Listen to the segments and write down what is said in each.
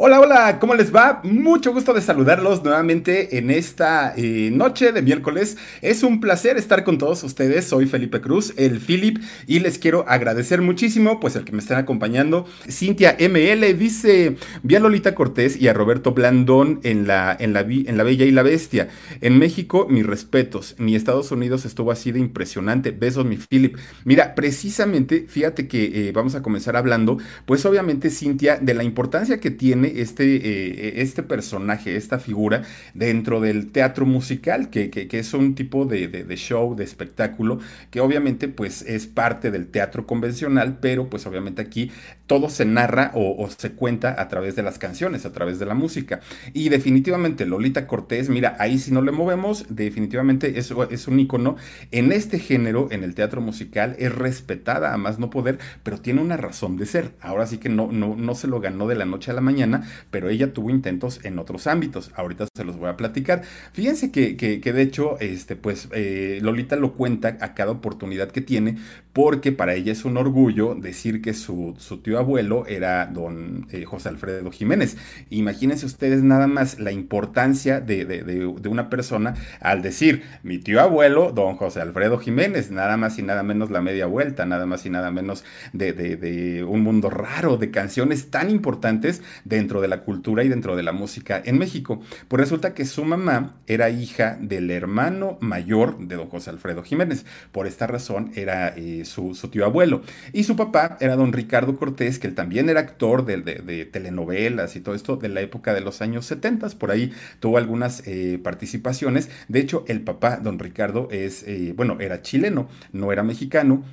Hola, hola, ¿cómo les va? Mucho gusto de saludarlos nuevamente en esta eh, noche de miércoles. Es un placer estar con todos ustedes. Soy Felipe Cruz, el Philip, y les quiero agradecer muchísimo, pues el que me estén acompañando. Cintia ML dice, vi a Lolita Cortés y a Roberto Blandón en la, en la, en la Bella y la Bestia. En México, mis respetos. Ni Estados Unidos estuvo así de impresionante. Besos, mi Philip. Mira, precisamente, fíjate que eh, vamos a comenzar hablando, pues obviamente, Cintia, de la importancia que tiene este, eh, este personaje, esta figura dentro del teatro musical, que, es un tipo de, show, de espectáculo, que obviamente pues es parte del teatro convencional, pero pues obviamente aquí todo se narra o, se cuenta a través de las canciones, a través de la música. Y definitivamente Lolita Cortés, mira, ahí si no le movemos, definitivamente eso es un icono en este género, en el teatro musical, es respetada a más no poder, pero tiene una razón de ser. Ahora sí que no, no, no se lo ganó de la noche a la mañana pero ella tuvo intentos en otros ámbitos. Ahorita se los voy a platicar. Fíjense que, que, de hecho, este, pues eh, Lolita lo cuenta a cada oportunidad que tiene, porque para ella es un orgullo decir que su, tío abuelo era don eh, José Alfredo Jiménez. Imagínense ustedes nada más la importancia de, una persona al decir mi tío abuelo, don José Alfredo Jiménez, nada más y nada menos la media vuelta, nada más y nada menos de, un mundo raro, de canciones tan importantes dentro dentro de la cultura y dentro de la música en México. Pues resulta que su mamá era hija del hermano mayor de don José Alfredo Jiménez. Por esta razón era eh, su, tío abuelo. Y su papá era don Ricardo Cortés, que él también era actor de, telenovelas y todo esto de la época de los años 70. Por ahí tuvo algunas eh, participaciones. De hecho, el papá, don Ricardo, es, eh, bueno, era chileno, no era mexicano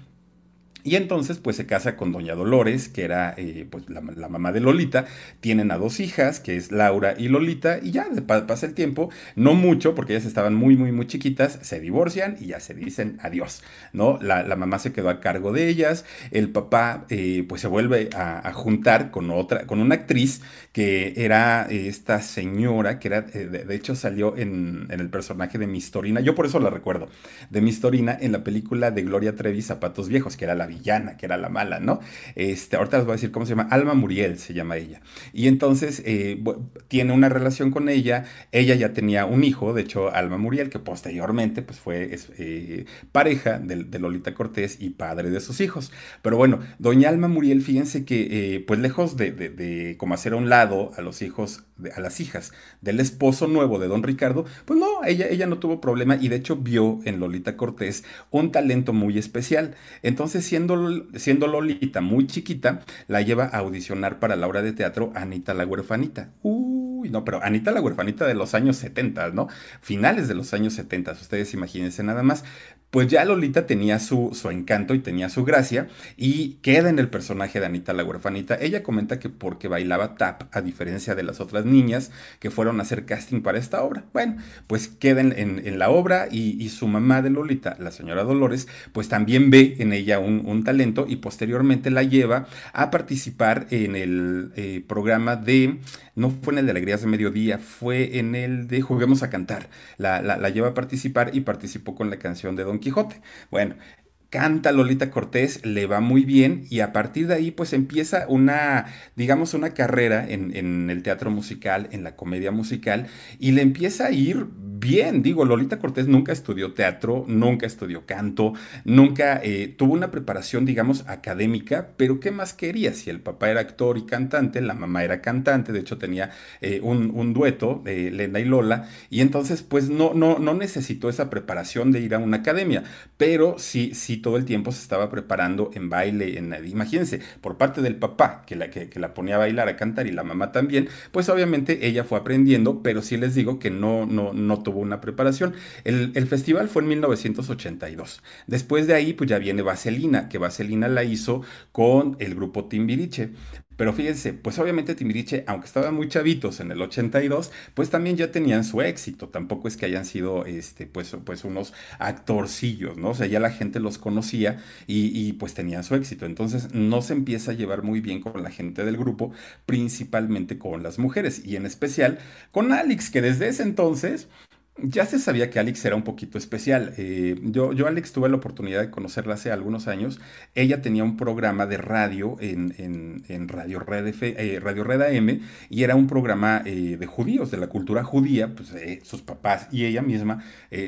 y entonces pues se casa con doña Dolores, que era eh, pues la, mamá de Lolita. Tienen a dos hijas, que es Laura y Lolita, y ya pasa el tiempo, no mucho, porque ellas estaban muy, muy, muy chiquitas, se divorcian y ya se dicen adiós, ¿no? La, mamá se quedó a cargo de ellas, el papá eh, pues se vuelve a, juntar con otra, con una actriz que era esta señora, que era, eh, de, hecho salió en, en, el personaje de Mistorina, yo por eso la recuerdo, de Mistorina en la película de Gloria Trevi, Zapatos Viejos, que era la villana, que era la mala, ¿no? Este, ahorita les voy a decir cómo se llama, Alma Muriel se llama ella. Y entonces eh, tiene una relación con ella, ella ya tenía un hijo, de hecho Alma Muriel, que posteriormente pues fue eh, pareja de, Lolita Cortés y padre de sus hijos. Pero bueno, doña Alma Muriel, fíjense que eh, pues lejos de, de, como hacer a un lado a los hijos, a las hijas del esposo nuevo de don Ricardo, pues no, ella, ella no tuvo problema y de hecho vio en Lolita Cortés un talento muy especial. Entonces, siendo siendo, Lolita muy chiquita, la lleva a audicionar para la obra de teatro Anita la huerfanita. Uy, no, pero Anita la huerfanita de los años 70, ¿no? Finales de los años 70, ustedes imagínense nada más pues ya Lolita tenía su, su, encanto y tenía su gracia y queda en el personaje de Anita la huerfanita. Ella comenta que porque bailaba tap, a diferencia de las otras niñas que fueron a hacer casting para esta obra. Bueno, pues queda en, la obra y, su mamá de Lolita, la señora Dolores, pues también ve en ella un, talento y posteriormente la lleva a participar en el eh, programa de no fue en el de Alegrías de Mediodía, fue en el de Juguemos a Cantar. La, la, lleva a participar y participó con la canción de Don Quijote. Bueno, canta Lolita Cortés, le va muy bien y a partir de ahí pues empieza una, digamos, una carrera en, en, el teatro musical, en la comedia musical y le empieza a ir bien. Digo, Lolita Cortés nunca estudió teatro, nunca estudió canto, nunca eh, tuvo una preparación, digamos, académica, pero ¿qué más quería? Si el papá era actor y cantante, la mamá era cantante, de hecho tenía eh, un, dueto, de Lena y Lola, y entonces pues no, no, no necesitó esa preparación de ir a una academia, pero sí, sí todo el tiempo se estaba preparando en baile, en, imagínense, por parte del papá, que la, que, la ponía a bailar, a cantar, y la mamá también, pues obviamente ella fue aprendiendo, pero sí les digo que no, no, no tuvo una preparación. El, festival fue en 1982. Después de ahí, pues ya viene Vaselina, que Vaselina la hizo con el grupo Timbiriche. Pero fíjense, pues obviamente Timbiriche, aunque estaban muy chavitos en el 82, pues también ya tenían su éxito. Tampoco es que hayan sido, este, pues, pues unos actorcillos, ¿no? O sea, ya la gente los conocía y, y, pues tenían su éxito. Entonces no se empieza a llevar muy bien con la gente del grupo, principalmente con las mujeres y en especial con Alex, que desde ese entonces Ya se sabía que Alex era un poquito especial. Eh, yo, yo, Alex, tuve la oportunidad de conocerla hace algunos años. Ella tenía un programa de radio en, Radio, Red eh, radio AM y era un programa eh, de judíos, de la cultura judía. Pues sus papás y ella misma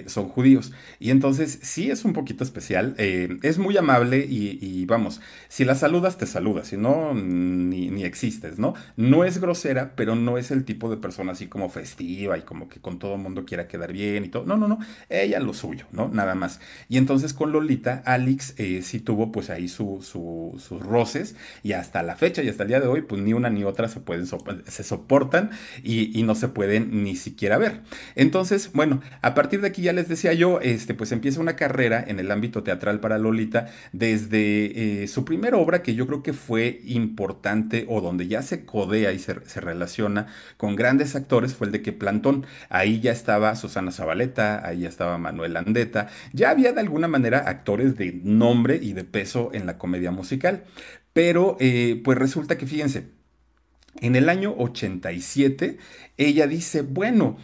son judíos. Y entonces sí es un poquito especial. es muy amable y, vamos, si la saludas, te saludas. Si no, ni, ni existes, ¿no? No es grosera, pero no es el tipo de persona así como festiva y como que con todo el mundo quiera que dar bien y todo. No, no, no, ella lo suyo, ¿no? Nada más. Y entonces con Lolita, Alex eh, sí tuvo pues ahí sus roces y hasta la fecha y hasta el día de hoy, pues ni una ni otra se pueden, se soportan y, no se pueden ni siquiera ver. Entonces, bueno, a partir de aquí ya les decía yo, este, pues empieza una carrera en el ámbito teatral para Lolita desde eh, su primera obra que yo creo que fue importante o donde ya se codea y se, se relaciona con grandes actores fue el de que Plantón, ahí ya estaba su Susana Zabaleta, ahí estaba Manuel Andeta, ya había de alguna manera actores de nombre y de peso en la comedia musical, pero eh, pues resulta que fíjense, en el año 87 ella dice, bueno,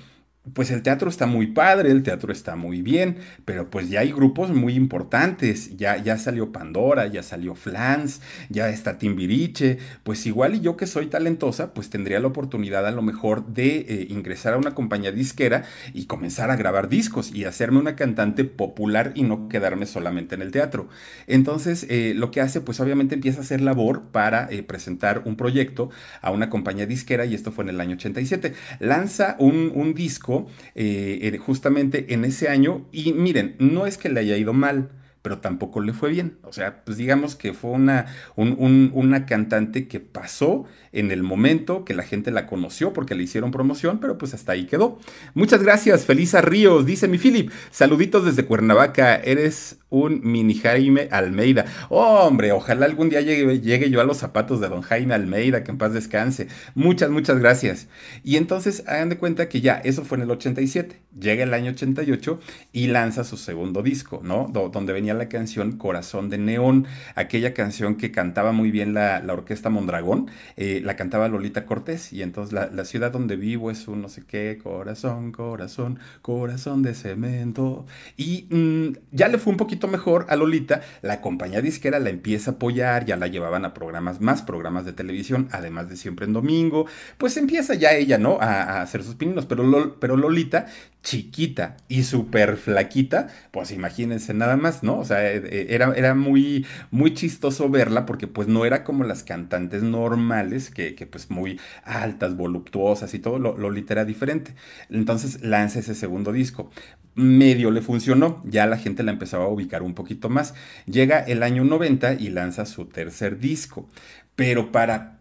pues el teatro está muy padre, el teatro está muy bien, pero pues ya hay grupos muy importantes, ya, ya salió Pandora, ya salió Flans, ya está Timbiriche, pues igual y yo que soy talentosa, pues tendría la oportunidad a lo mejor de eh, ingresar a una compañía disquera y comenzar a grabar discos y hacerme una cantante popular y no quedarme solamente en el teatro. Entonces, eh, lo que hace, pues obviamente empieza a hacer labor para eh, presentar un proyecto a una compañía disquera y esto fue en el año 87. Lanza un, un disco eh, justamente en ese año y miren, no es que le haya ido mal, pero tampoco le fue bien. O sea, pues digamos que fue una, una cantante que pasó en el momento que la gente la conoció porque le hicieron promoción, pero pues hasta ahí quedó. Muchas gracias, Felisa Ríos, dice mi Philip. Saluditos desde Cuernavaca, eres un mini Jaime Almeida. hombre, ojalá algún día llegue, llegue, yo a los zapatos de don Jaime Almeida, que en paz descanse. Muchas, muchas gracias. Y entonces hagan de cuenta que ya, eso fue en el 87. Llega el año 88 y lanza su segundo disco, ¿no? donde venía la canción Corazón de Neón, aquella canción que cantaba muy bien la, orquesta Mondragón. Eh, la cantaba Lolita Cortés y entonces la, ciudad donde vivo es un no sé qué, corazón, corazón, corazón de cemento. Y mm, ya le fue un poquito mejor a Lolita, la compañía disquera la empieza a apoyar, ya la llevaban a programas, más programas de televisión, además de siempre en domingo, pues empieza ya ella, ¿no? A, hacer sus pininos, pero, pero Lolita, chiquita y súper flaquita, pues imagínense nada más, ¿no? O sea, e, e, era, era muy, muy chistoso verla porque pues no era como las cantantes normales que, pues muy altas, voluptuosas y todo, lo, lo era diferente. Entonces lanza ese segundo disco medio le funcionó, ya la gente la empezaba a ubicar un poquito más. Llega el año 90 y lanza su tercer disco, pero para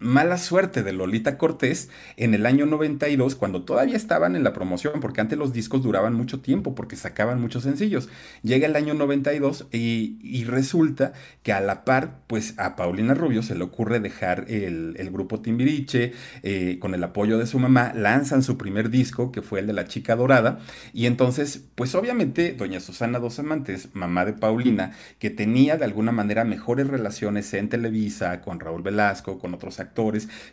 mala suerte de Lolita Cortés en el año 92, cuando todavía estaban en la promoción, porque antes los discos duraban mucho tiempo, porque sacaban muchos sencillos. Llega el año 92 y, y resulta que a la par, pues a Paulina Rubio se le ocurre dejar el, grupo Timbiriche, eh, con el apoyo de su mamá, lanzan su primer disco, que fue el de La Chica Dorada, y entonces, pues obviamente, doña Susana Dos Amantes, mamá de Paulina, que tenía de alguna manera mejores relaciones en Televisa, con Raúl Velasco, con otros actores,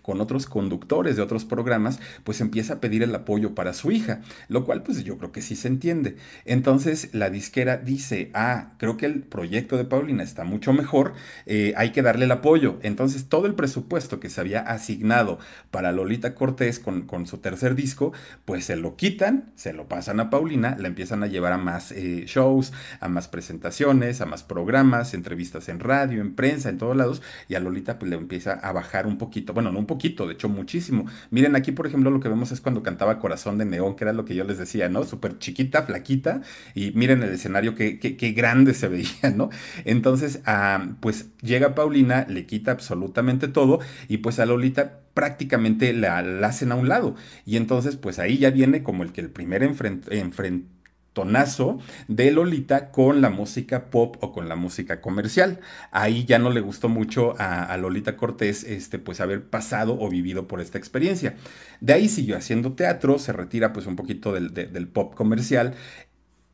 con otros conductores de otros programas, pues empieza a pedir el apoyo para su hija, lo cual pues yo creo que sí se entiende. Entonces la disquera dice, ah, creo que el proyecto de Paulina está mucho mejor, eh, hay que darle el apoyo. Entonces todo el presupuesto que se había asignado para Lolita Cortés con, con su tercer disco, pues se lo quitan, se lo pasan a Paulina, la empiezan a llevar a más eh, shows, a más presentaciones, a más programas, entrevistas en radio, en prensa, en todos lados, y a Lolita pues le empieza a bajar un poco bueno, no un poquito, de hecho muchísimo. Miren, aquí por ejemplo lo que vemos es cuando cantaba Corazón de Neón, que era lo que yo les decía, ¿no? Súper chiquita, flaquita, y miren el escenario, qué, grande se veía, ¿no? Entonces, ah, pues llega Paulina, le quita absolutamente todo, y pues a Lolita prácticamente la, hacen a un lado. Y entonces, pues ahí ya viene como el que el primer enfrentamiento tonazo de Lolita con la música pop o con la música comercial. Ahí ya no le gustó mucho a, Lolita Cortés este, pues haber pasado o vivido por esta experiencia. De ahí siguió haciendo teatro, se retira pues un poquito del, del pop comercial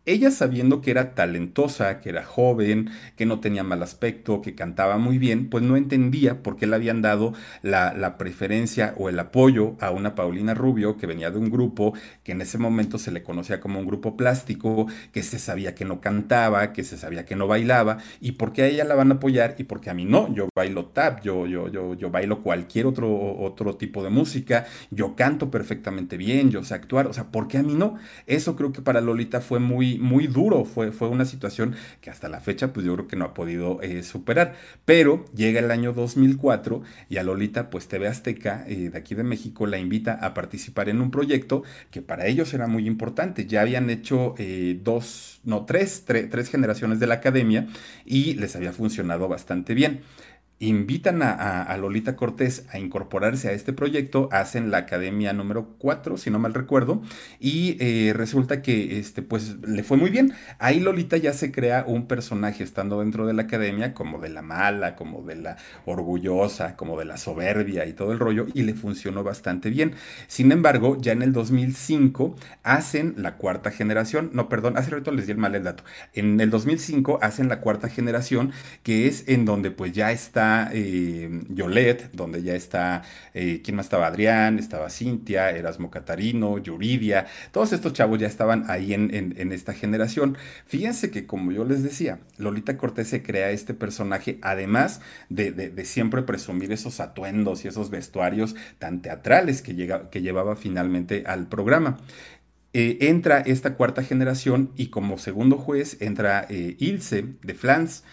ella sabiendo que era talentosa, que era joven, que no tenía mal aspecto, que cantaba muy bien, pues no entendía por qué le habían dado la, preferencia o el apoyo a una Paulina Rubio que venía de un grupo que en ese momento se le conocía como un grupo plástico, que se sabía que no cantaba, que se sabía que no bailaba, y por qué a ella la van a apoyar y por qué a mí no. Yo bailo tap, yo, yo, yo, yo bailo cualquier otro, otro tipo de música, yo canto perfectamente bien, yo sé actuar, o sea, ¿por qué a mí no? Eso creo que para Lolita fue muy muy, duro. Fue, fue una situación que hasta la fecha, pues yo creo que no ha podido eh, superar. Pero llega el año 2004 y a Lolita, pues TV Azteca eh, de aquí de México la invita a participar en un proyecto que para ellos era muy importante. Ya habían hecho eh, dos, no, tres, tres generaciones de la academia y les había funcionado bastante bien invitan a, Lolita Cortés a incorporarse a este proyecto, hacen la academia número 4, si no mal recuerdo, y eh, resulta que este, pues, le fue muy bien. Ahí Lolita ya se crea un personaje estando dentro de la academia, como de la mala, como de la orgullosa, como de la soberbia y todo el rollo, y le funcionó bastante bien. Sin embargo, ya en el 2005 hacen la cuarta generación, no, perdón, hace rato les di el mal el dato. En el 2005 hacen la cuarta generación, que es en donde pues ya está eh, Yolet, donde ya está, eh, ¿quién más estaba? Adrián, estaba Cintia, Erasmo Catarino, Yuridia, todos estos chavos ya estaban ahí en, esta generación. Fíjense que, como yo les decía, Lolita Cortés se crea este personaje, además de, siempre presumir esos atuendos y esos vestuarios tan teatrales que, llevaba finalmente al programa. Eh, entra esta cuarta generación y como segundo juez entra Ilse de Flans.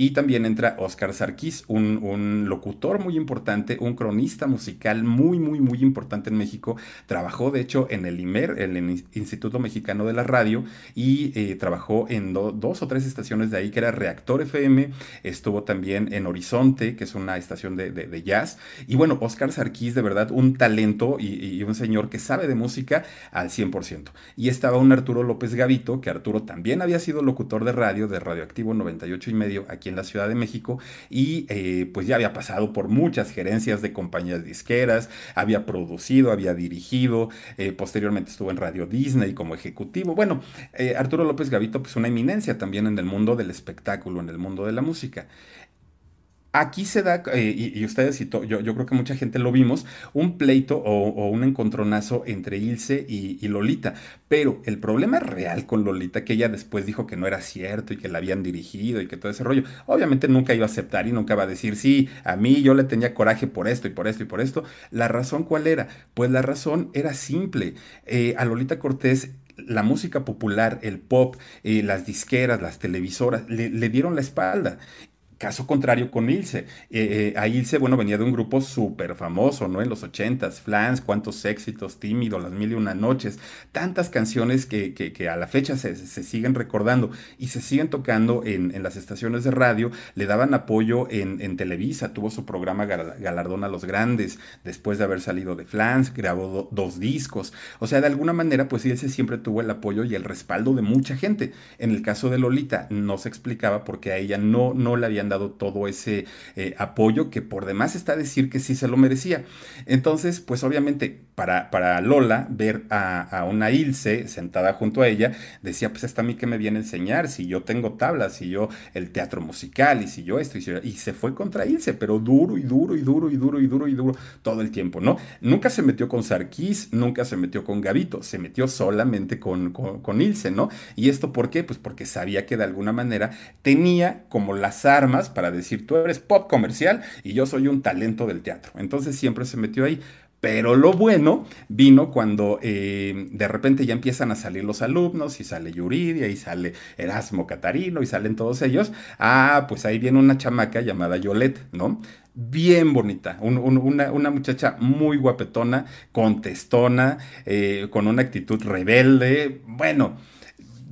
Y también entra Oscar Sarkis, un, locutor muy importante, un cronista musical muy, muy, muy importante en México. Trabajó, de hecho, en el IMER, el Instituto Mexicano de la Radio, y eh, trabajó en dos o tres estaciones de ahí, que era Reactor FM, estuvo también en Horizonte, que es una estación de, jazz. Y bueno, Oscar Sarkis, de verdad, un talento y, un señor que sabe de música al 100%. Y estaba un Arturo López Gavito, que Arturo también había sido locutor de radio, de Radioactivo 98 y medio, aquí en la Ciudad de México y eh, pues ya había pasado por muchas gerencias de compañías disqueras, había producido, había dirigido, eh, posteriormente estuvo en Radio Disney como ejecutivo. Bueno, eh, Arturo López Gavito pues una eminencia también en el mundo del espectáculo, en el mundo de la música. Aquí se da, eh, y, ustedes y yo, yo creo que mucha gente lo vimos, un pleito o, un encontronazo entre Ilse y, Lolita. Pero el problema real con Lolita, que ella después dijo que no era cierto y que la habían dirigido y que todo ese rollo, obviamente nunca iba a aceptar y nunca va a decir, sí, a mí yo le tenía coraje por esto y por esto y por esto. ¿La razón cuál era? Pues la razón era simple. Eh, a Lolita Cortés la música popular, el pop, eh, las disqueras, las televisoras, le, le, dieron la espalda. Caso contrario con Ilse. Eh, eh, a Ilse, bueno, venía de un grupo súper famoso, ¿no? En los ochentas, Flans, Cuántos Éxitos, Tímido, Las Mil y Una Noches, tantas canciones que, que, a la fecha se, siguen recordando y se siguen tocando en, en, las estaciones de radio, le daban apoyo en, en Televisa, tuvo su programa Galardón a los Grandes, después de haber salido de Flans, grabó dos discos, o sea, de alguna manera, pues Ilse siempre tuvo el apoyo y el respaldo de mucha gente. En el caso de Lolita, no se explicaba porque a ella no, no le habían dado todo ese eh, apoyo que por demás está decir que sí se lo merecía. Entonces, pues obviamente para, para Lola ver a, una Ilse sentada junto a ella, decía, pues esta a mí que me viene a enseñar, si yo tengo tablas, si yo el teatro musical, y si yo esto, y, y se fue contra Ilse, pero duro y duro y duro y duro y duro y duro todo el tiempo, ¿no? Nunca se metió con Sarkis, nunca se metió con Gavito, se metió solamente con, con, con Ilse, ¿no? ¿Y esto por qué? Pues porque sabía que de alguna manera tenía como las armas para decir, tú eres pop comercial y yo soy un talento del teatro. Entonces siempre se metió ahí. Pero lo bueno vino cuando eh, de repente ya empiezan a salir los alumnos y sale Yuridia y sale Erasmo Catarino y salen todos ellos. Ah, pues ahí viene una chamaca llamada Yolette, ¿no? Bien bonita, una, muchacha muy guapetona, contestona, eh, con una actitud rebelde. Bueno,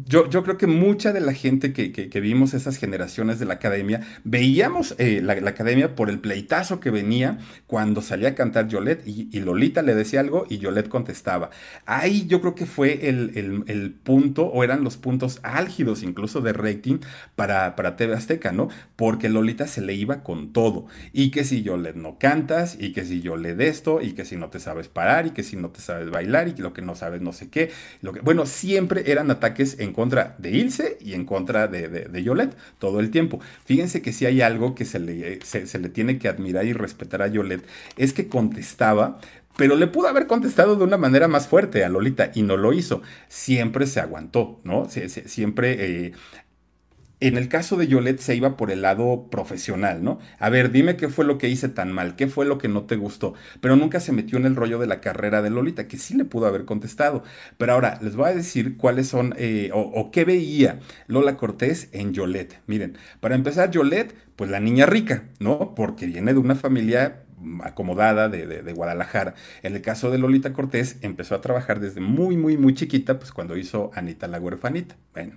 yo, yo, creo que mucha de la gente que, que, vimos esas generaciones de la academia, veíamos eh, la, academia por el pleitazo que venía cuando salía a cantar Yolette y, Lolita le decía algo y Yolette contestaba. Ahí yo creo que fue el, el, punto o eran los puntos álgidos incluso de rating para, para TV Azteca, ¿no? Porque Lolita se le iba con todo. Y que si Yolette no cantas, y que si Yolette esto, y que si no te sabes parar, y que si no te sabes bailar, y que lo que no sabes no sé qué. Lo que, bueno, siempre eran ataques en contra de Ilse y en contra de, de, Yolette todo el tiempo. Fíjense que si hay algo que se le, se le tiene que admirar y respetar a Yolette, es que contestaba pero le pudo haber contestado de una manera más fuerte a Lolita y no lo hizo. Siempre se aguantó, ¿no? siempre eh, en el caso de Yolette se iba por el lado profesional, ¿no? A ver, dime qué fue lo que hice tan mal, qué fue lo que no te gustó, pero nunca se metió en el rollo de la carrera de Lolita, que sí le pudo haber contestado. Pero ahora les voy a decir cuáles son eh, o, qué veía Lola Cortés en Yolette. Miren, para empezar, Yolette, pues la niña rica, ¿no? Porque viene de una familia acomodada de, Guadalajara. En el caso de Lolita Cortés, empezó a trabajar desde muy, muy, muy chiquita, pues cuando hizo Anita la huerfanita. Bueno,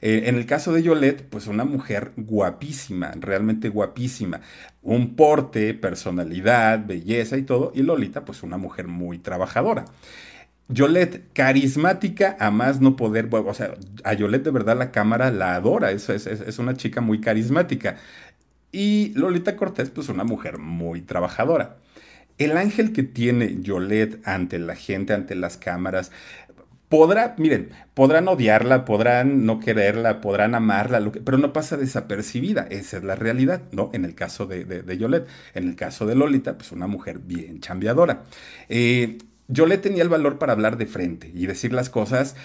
eh, en el caso de Yolette, pues una mujer guapísima, realmente guapísima. Un porte, personalidad, belleza y todo. Y Lolita, pues una mujer muy trabajadora. Yolette, carismática a más no poder, o sea, a Yolette de verdad la cámara la adora, es, es, es una chica muy carismática. Y Lolita Cortés, pues una mujer muy trabajadora. El ángel que tiene Yolette ante la gente, ante las cámaras, podrá, miren, podrán odiarla, podrán no quererla, podrán amarla, pero no pasa desapercibida. Esa es la realidad, ¿no? En el caso de, de, Yolette. En el caso de Lolita, pues una mujer bien chambeadora. Eh, tenía el valor para hablar de frente y decir las cosas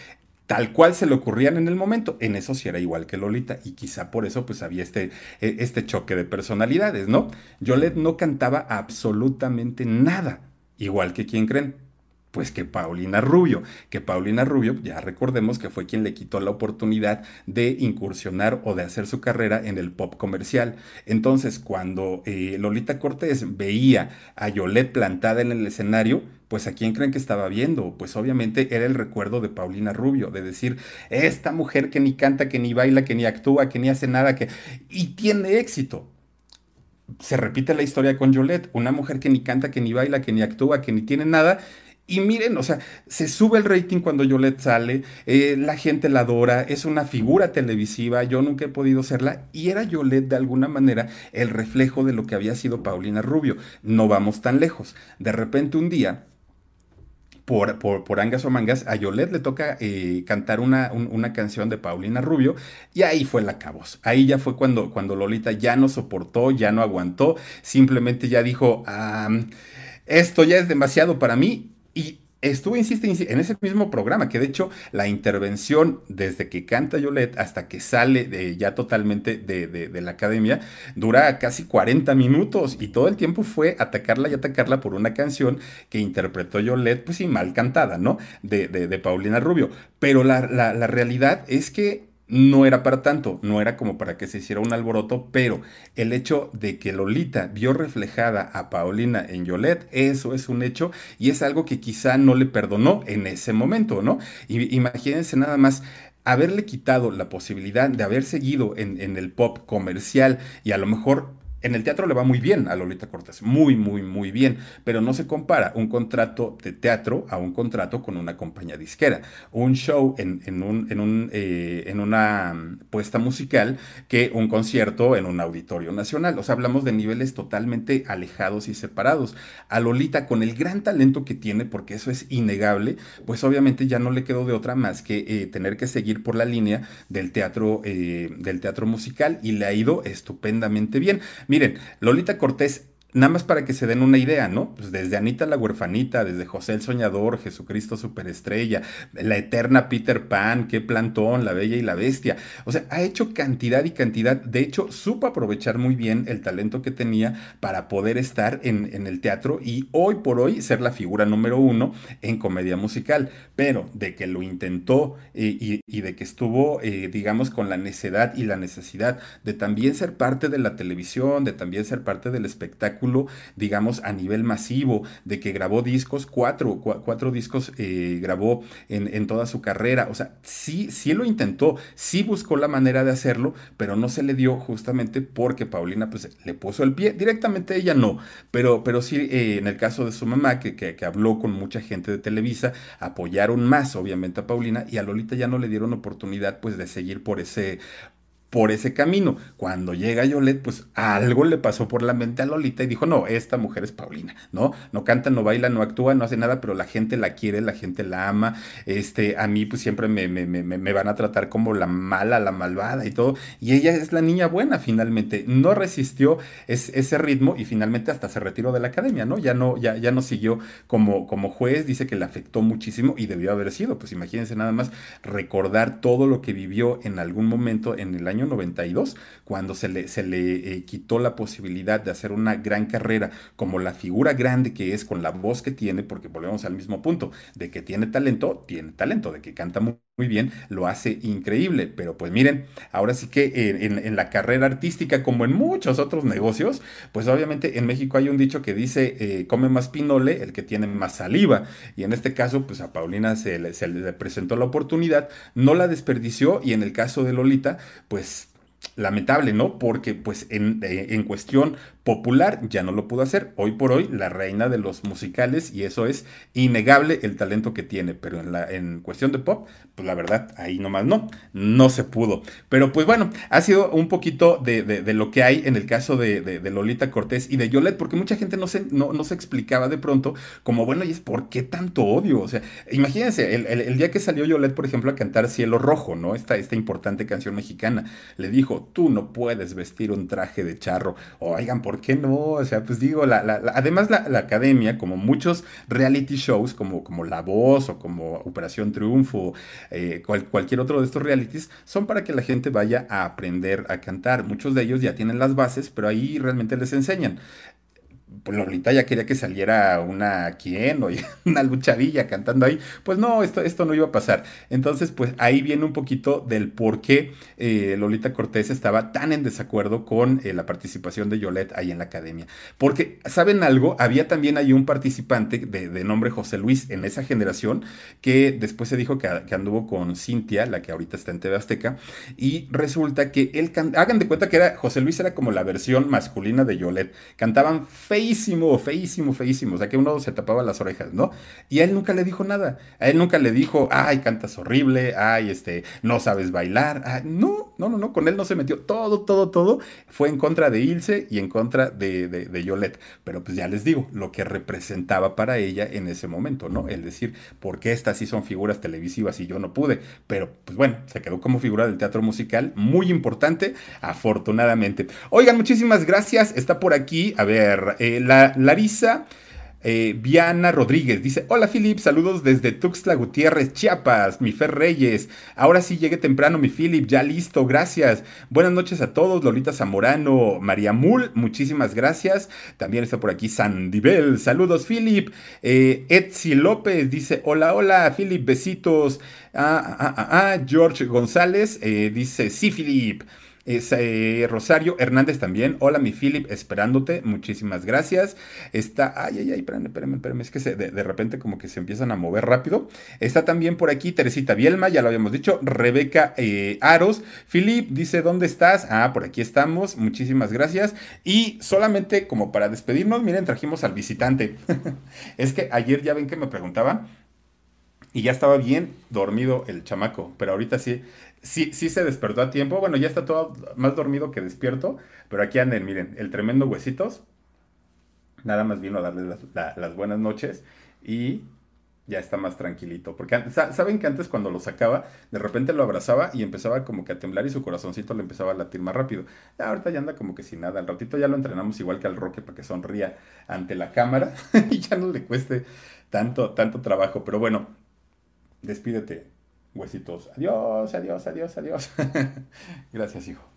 tal cual se le ocurrían en el momento. En eso sí era igual que Lolita y quizá por eso pues había este, e, este choque de personalidades, ¿no? Yolette no cantaba absolutamente nada, igual que quien creen. Pues que Paulina Rubio, que Paulina Rubio, ya recordemos que fue quien le quitó la oportunidad de incursionar o de hacer su carrera en el pop comercial. Entonces, cuando eh, Lolita Cortés veía a Yolette plantada en el escenario, pues a quién creen que estaba viendo? Pues obviamente era el recuerdo de Paulina Rubio, de decir, esta mujer que ni canta, que ni baila, que ni actúa, que ni hace nada, que... y tiene éxito. Se repite la historia con Yolette, una mujer que ni canta, que ni baila, que ni actúa, que ni tiene nada. Y miren, o sea, se sube el rating cuando Yolette sale, eh, la gente la adora, es una figura televisiva, yo nunca he podido serla, y era Yolette de alguna manera el reflejo de lo que había sido Paulina Rubio. No vamos tan lejos. De repente un día, por, por, angas o mangas, a Yolette le toca eh, cantar una, una, canción de Paulina Rubio y ahí fue la cabos. Ahí ya fue cuando, cuando Lolita ya no soportó, ya no aguantó, simplemente ya dijo, esto ya es demasiado para mí y estuvo, insiste, en ese mismo programa, que de hecho la intervención desde que canta Yolette hasta que sale de, ya totalmente de, la academia dura casi 40 minutos y todo el tiempo fue atacarla y atacarla por una canción que interpretó Yolette, pues sí, mal cantada, ¿no? De, Paulina Rubio. Pero la, la realidad es que no era para tanto, no era como para que se hiciera un alboroto, pero el hecho de que Lolita vio reflejada a Paulina en Yolette, eso es un hecho y es algo que quizá no le perdonó en ese momento, ¿no? Y, imagínense nada más haberle quitado la posibilidad de haber seguido en, en el pop comercial y a lo mejor en el teatro le va muy bien a Lolita Cortés, muy, muy, muy bien, pero no se compara un contrato de teatro a un contrato con una compañía disquera. Un show en, un, en, un, eh, en una mm, puesta musical que un concierto en un auditorio nacional. O sea, hablamos de niveles totalmente alejados y separados. A Lolita, con el gran talento que tiene, porque eso es innegable, pues obviamente ya no le quedó de otra más que eh, tener que seguir por la línea del teatro, eh, del teatro musical y le ha ido estupendamente bien. Miren, Lolita Cortés Nada más para que se den una idea, ¿no? Pues desde Anita la huerfanita, desde José el Soñador, Jesucristo Superestrella, la eterna Peter Pan, qué plantón, la bella y la bestia. O sea, ha hecho cantidad y cantidad. De hecho, supo aprovechar muy bien el talento que tenía para poder estar en, el teatro y hoy por hoy ser la figura número uno en comedia musical. Pero de que lo intentó eh, y, de que estuvo, eh, digamos, con la necedad y la necesidad de también ser parte de la televisión, de también ser parte del espectáculo digamos, a nivel masivo, de que grabó discos, cuatro, cuatro discos eh, grabó en, toda su carrera. O sea, sí, sí lo intentó, sí buscó la manera de hacerlo, pero no se le dio justamente porque Paulina pues le puso el pie. Directamente ella no, pero, pero sí eh, en el caso de su mamá, que, que, que habló con mucha gente de Televisa, apoyaron más obviamente a Paulina y a Lolita ya no le dieron oportunidad pues de seguir por ese por ese camino. Cuando llega Yolette, pues algo le pasó por la mente a Lolita y dijo, no, esta mujer es Paulina, ¿no? No canta, no baila, no actúa, no hace nada, pero la gente la quiere, la gente la ama. Este, a mí pues siempre me, me, me, me van a tratar como la mala, la malvada y todo. Y ella es la niña buena finalmente. No resistió ese ritmo y finalmente hasta se retiró de la academia, ¿no? Ya no, ya, ya no siguió como, como juez, dice que le afectó muchísimo y debió haber sido. Pues imagínense nada más recordar todo lo que vivió en algún momento en el año 92, cuando se le, se le eh, quitó la posibilidad de hacer una gran carrera como la figura grande que es con la voz que tiene, porque volvemos al mismo punto, de que tiene talento, tiene talento, de que canta muy, bien, lo hace increíble, pero pues miren, ahora sí que en, la carrera artística, como en muchos otros negocios, pues obviamente en México hay un dicho que dice, eh, come más pinole el que tiene más saliva, y en este caso, pues a Paulina se se le presentó la oportunidad, no la desperdició, y en el caso de Lolita, pues lamentable, ¿no? Porque pues en, eh, en, cuestión popular ya no lo pudo hacer. Hoy por hoy la reina de los musicales y eso es innegable el talento que tiene, pero en, la, en cuestión de pop, pues la verdad, ahí nomás no, no se pudo. Pero pues bueno, ha sido un poquito de, de, lo que hay en el caso de, de, Lolita Cortés y de Yolette, porque mucha gente no se, no, no se explicaba de pronto como, bueno, y es por qué tanto odio. O sea, imagínense, el, el, día que salió Yolette, por ejemplo, a cantar Cielo Rojo, ¿no? Esta, esta importante canción mexicana, le dijo, tú no puedes vestir un traje de charro. Oigan, ¿por qué no? O sea, pues digo, la, la, además la, academia, como muchos reality shows, como, como La Voz o como Operación Triunfo, eh, cualquier otro de estos realities, son para que la gente vaya a aprender a cantar. Muchos de ellos ya tienen las bases, pero ahí realmente les enseñan pues Lolita ya quería que saliera una quién o una luchadilla cantando ahí. Pues no, esto, esto no iba a pasar. Entonces, pues ahí viene un poquito del por qué eh, Lolita Cortés estaba tan en desacuerdo con eh, la participación de Yolette ahí en la academia. Porque, ¿saben algo? Había también ahí un participante de, nombre José Luis en esa generación que después se dijo que, anduvo con Cintia, la que ahorita está en TV Azteca, y resulta que él, hagan de cuenta que era, José Luis era como la versión masculina de Yolette. Cantaban feísimo, feísimo, feísimo. O sea, que uno se tapaba las orejas, ¿no? Y a él nunca le dijo nada. A él nunca le dijo, ay, cantas horrible, ay, este, no sabes bailar. no, no, no, no, con él no se metió. Todo, todo, todo fue en contra de Ilse y en contra de, de, de. Pero pues ya les digo, lo que representaba para ella en ese momento, ¿no? El decir, ¿por qué estas sí son figuras televisivas y yo no pude? Pero pues bueno, se quedó como figura del teatro musical, muy importante, afortunadamente. Oigan, muchísimas gracias. Está por aquí, a ver, eh, la Larisa eh, Viana Rodríguez dice: Hola Philip, saludos desde Tuxtla Gutiérrez, Chiapas, mi Fer Reyes. Ahora sí llegué temprano, mi Philip, ya listo, gracias. Buenas noches a todos, Lolita Zamorano, María Mul, muchísimas gracias. También está por aquí Sandibel, saludos Philip. Eh, López dice: Hola, hola, Philip, besitos. Ah, ah, ah, ah George González eh, dice: Sí, Philip. Es, eh, Rosario Hernández también. Hola, mi Philip, esperándote. Muchísimas gracias. Está. Ay, ay, ay, espérame, espérame, espérame. Es que de, repente como que se empiezan a mover rápido. Está también por aquí Teresita Bielma, ya lo habíamos dicho. Rebeca eh, Aros. Philip dice: ¿Dónde estás? Ah, por aquí estamos. Muchísimas gracias. Y solamente como para despedirnos, miren, trajimos al visitante. es que ayer ya ven que me preguntaban y ya estaba bien dormido el chamaco, pero ahorita sí, sí, sí se despertó a tiempo. Bueno, ya está todo más dormido que despierto, pero aquí anden, miren, el tremendo huesitos. Nada más vino a darles las, buenas noches y ya está más tranquilito. Porque saben que antes cuando lo sacaba, de repente lo abrazaba y empezaba como que a temblar y su corazoncito le empezaba a latir más rápido. ahorita ya anda como que sin nada. Al ratito ya lo entrenamos igual que al Roque para que sonría ante la cámara y ya no le cueste tanto, tanto trabajo. Pero bueno, despídete, huesitos. Adiós, adiós, adiós, adiós. Gracias, hijo.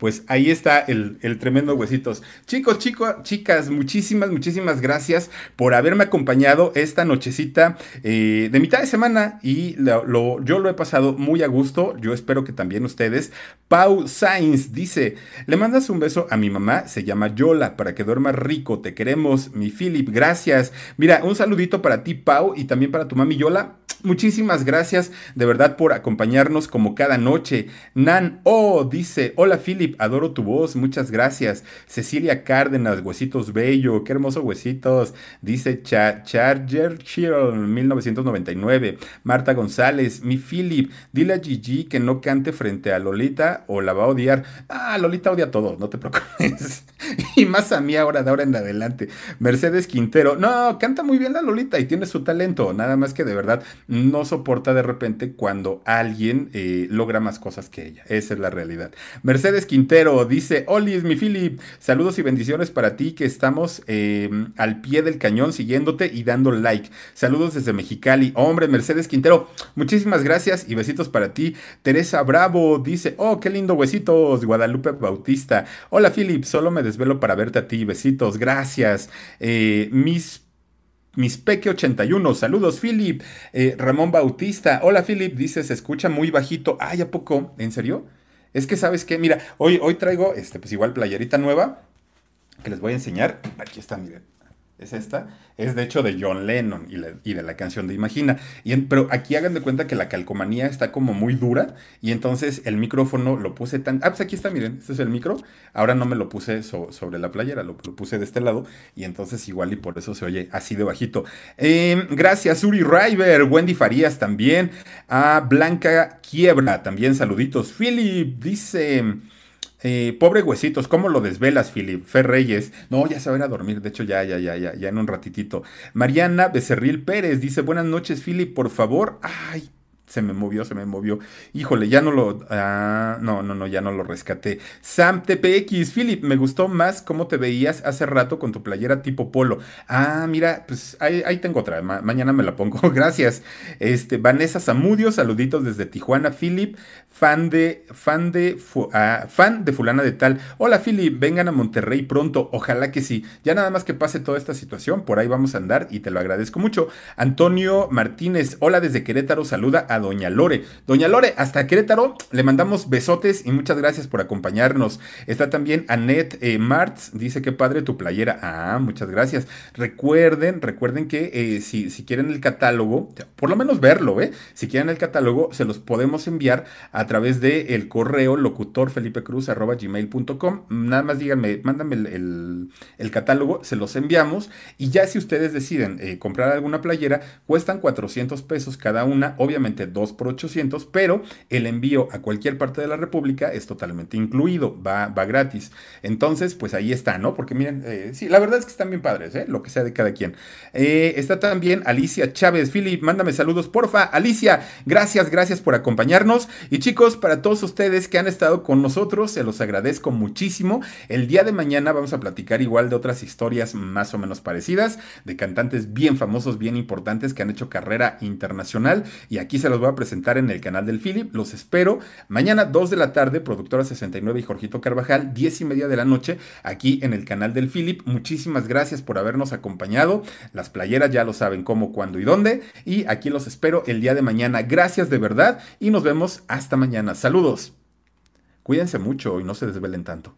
Pues ahí está el, tremendo huesitos. Chicos, chicos, chicas, muchísimas, muchísimas gracias por haberme acompañado esta nochecita eh, de mitad de semana y yo lo he pasado muy a gusto. Yo espero que también ustedes. Pau Sainz dice, le mandas un beso a mi mamá, se llama Yola, para que duerma rico. Te queremos, mi Philip, gracias. Mira, un saludito para ti, Pau, y también para tu mami Yola Muchísimas gracias de verdad por acompañarnos como cada noche. Nan Oh dice, hola Philip, adoro tu voz, muchas gracias. Cecilia Cárdenas, huesitos bello, qué hermosos huesitos. Dice Charger Chill 1999. Marta González, mi Philip, dile a Gigi que no cante frente a Lolita o la va a odiar. Ah, Lolita odia a todos, no te preocupes. y más a mí ahora de ahora en adelante. Mercedes Quintero, no, canta muy bien la Lolita y tiene su talento, nada más que de verdad no soporta de repente cuando alguien eh, logra más cosas que ella. Esa es la realidad. Mercedes Quintero dice, Oli, mi Philip, saludos y bendiciones para ti que estamos em, al pie del cañón siguiéndote y dando like. Saludos desde Mexicali. Hombre, Mercedes Quintero, muchísimas gracias y besitos para ti. Teresa Bravo dice, oh, qué lindo huesitos. Guadalupe Bautista. Hola Philip, solo me desvelo para verte a ti. Besitos, gracias. Eh, mis mis Peque 81, saludos Philip, eh, Ramón Bautista, hola Philip, dice, se escucha muy bajito, ay, ¿a poco? ¿En serio? Es que sabes qué, mira, hoy, hoy traigo, este, pues igual playerita nueva, que les voy a enseñar, aquí está, miren, es esta, es de hecho de John Lennon y, de la canción de Imagina. Y pero aquí hagan de cuenta que la calcomanía está como muy dura y entonces el micrófono lo puse tan... Ah, pues aquí está, miren, este es el micro. Ahora no me lo puse sobre la playera, lo, puse de este lado y entonces igual y por eso se oye así de bajito. Em, gracias, Uri River, Wendy Farías también, a Blanca Quiebra también, saluditos. Philip dice... Eh, pobre huesitos, ¿cómo lo desvelas, Philip? Fer Reyes. No, ya se a a dormir. De hecho, ya, ya, ya, ya, ya en un ratitito. Mariana Becerril Pérez dice: Buenas noches, Philip, por favor. Ay, se me movió, se me movió. Híjole, ya no lo. Ah, no, no, no, ya no lo rescaté. Sam TPX, Philip, me gustó más cómo te veías hace rato con tu playera tipo polo. Ah, mira, pues ahí, tengo otra. mañana me la pongo. Gracias. Este, Vanessa Zamudio, saluditos desde Tijuana. Philip, fan de. fan de. Ah, fan de Fulana de Tal. Hola, Philip, vengan a Monterrey pronto. Ojalá que sí. Ya nada más que pase toda esta situación, por ahí vamos a andar y te lo agradezco mucho. Antonio Martínez, hola desde Querétaro, saluda a Doña Lore. Doña Lore, hasta Querétaro, le mandamos besotes y muchas gracias por acompañarnos. Está también Annette eh, dice que padre tu playera. Ah, muchas gracias. Recuerden, recuerden que eh, si, si, quieren el catálogo, por lo menos verlo, ¿eh? Si quieren el catálogo, se los podemos enviar a través del el correo locutorfelipecruz.gmail.com. Nada más díganme, mándame el, catálogo, se los enviamos y ya si ustedes deciden eh, comprar alguna playera, cuestan 400 pesos cada una, obviamente 2 por 800, pero el envío a cualquier parte de la República es totalmente incluido, va, va gratis. Entonces, pues ahí está, ¿no? Porque miren, eh, sí, la verdad es que están bien padres, ¿eh? Lo que sea de cada quien. Eh, está también Alicia Chávez. Philip, mándame saludos, porfa. Alicia, gracias, gracias por acompañarnos. Y chicos, para todos ustedes que han estado con nosotros, se los agradezco muchísimo. El día de mañana vamos a platicar igual de otras historias más o menos parecidas, de cantantes bien famosos, bien importantes que han hecho carrera internacional. Y aquí se los voy a presentar en el canal del Philip. Los espero mañana 2 de la tarde, productora 69 y Jorgito Carvajal, 10 y media de la noche, aquí en el canal del Philip. Muchísimas gracias por habernos acompañado. Las playeras ya lo saben cómo, cuándo y dónde. Y aquí los espero el día de mañana. Gracias de verdad y nos vemos hasta mañana. Saludos. Cuídense mucho y no se desvelen tanto.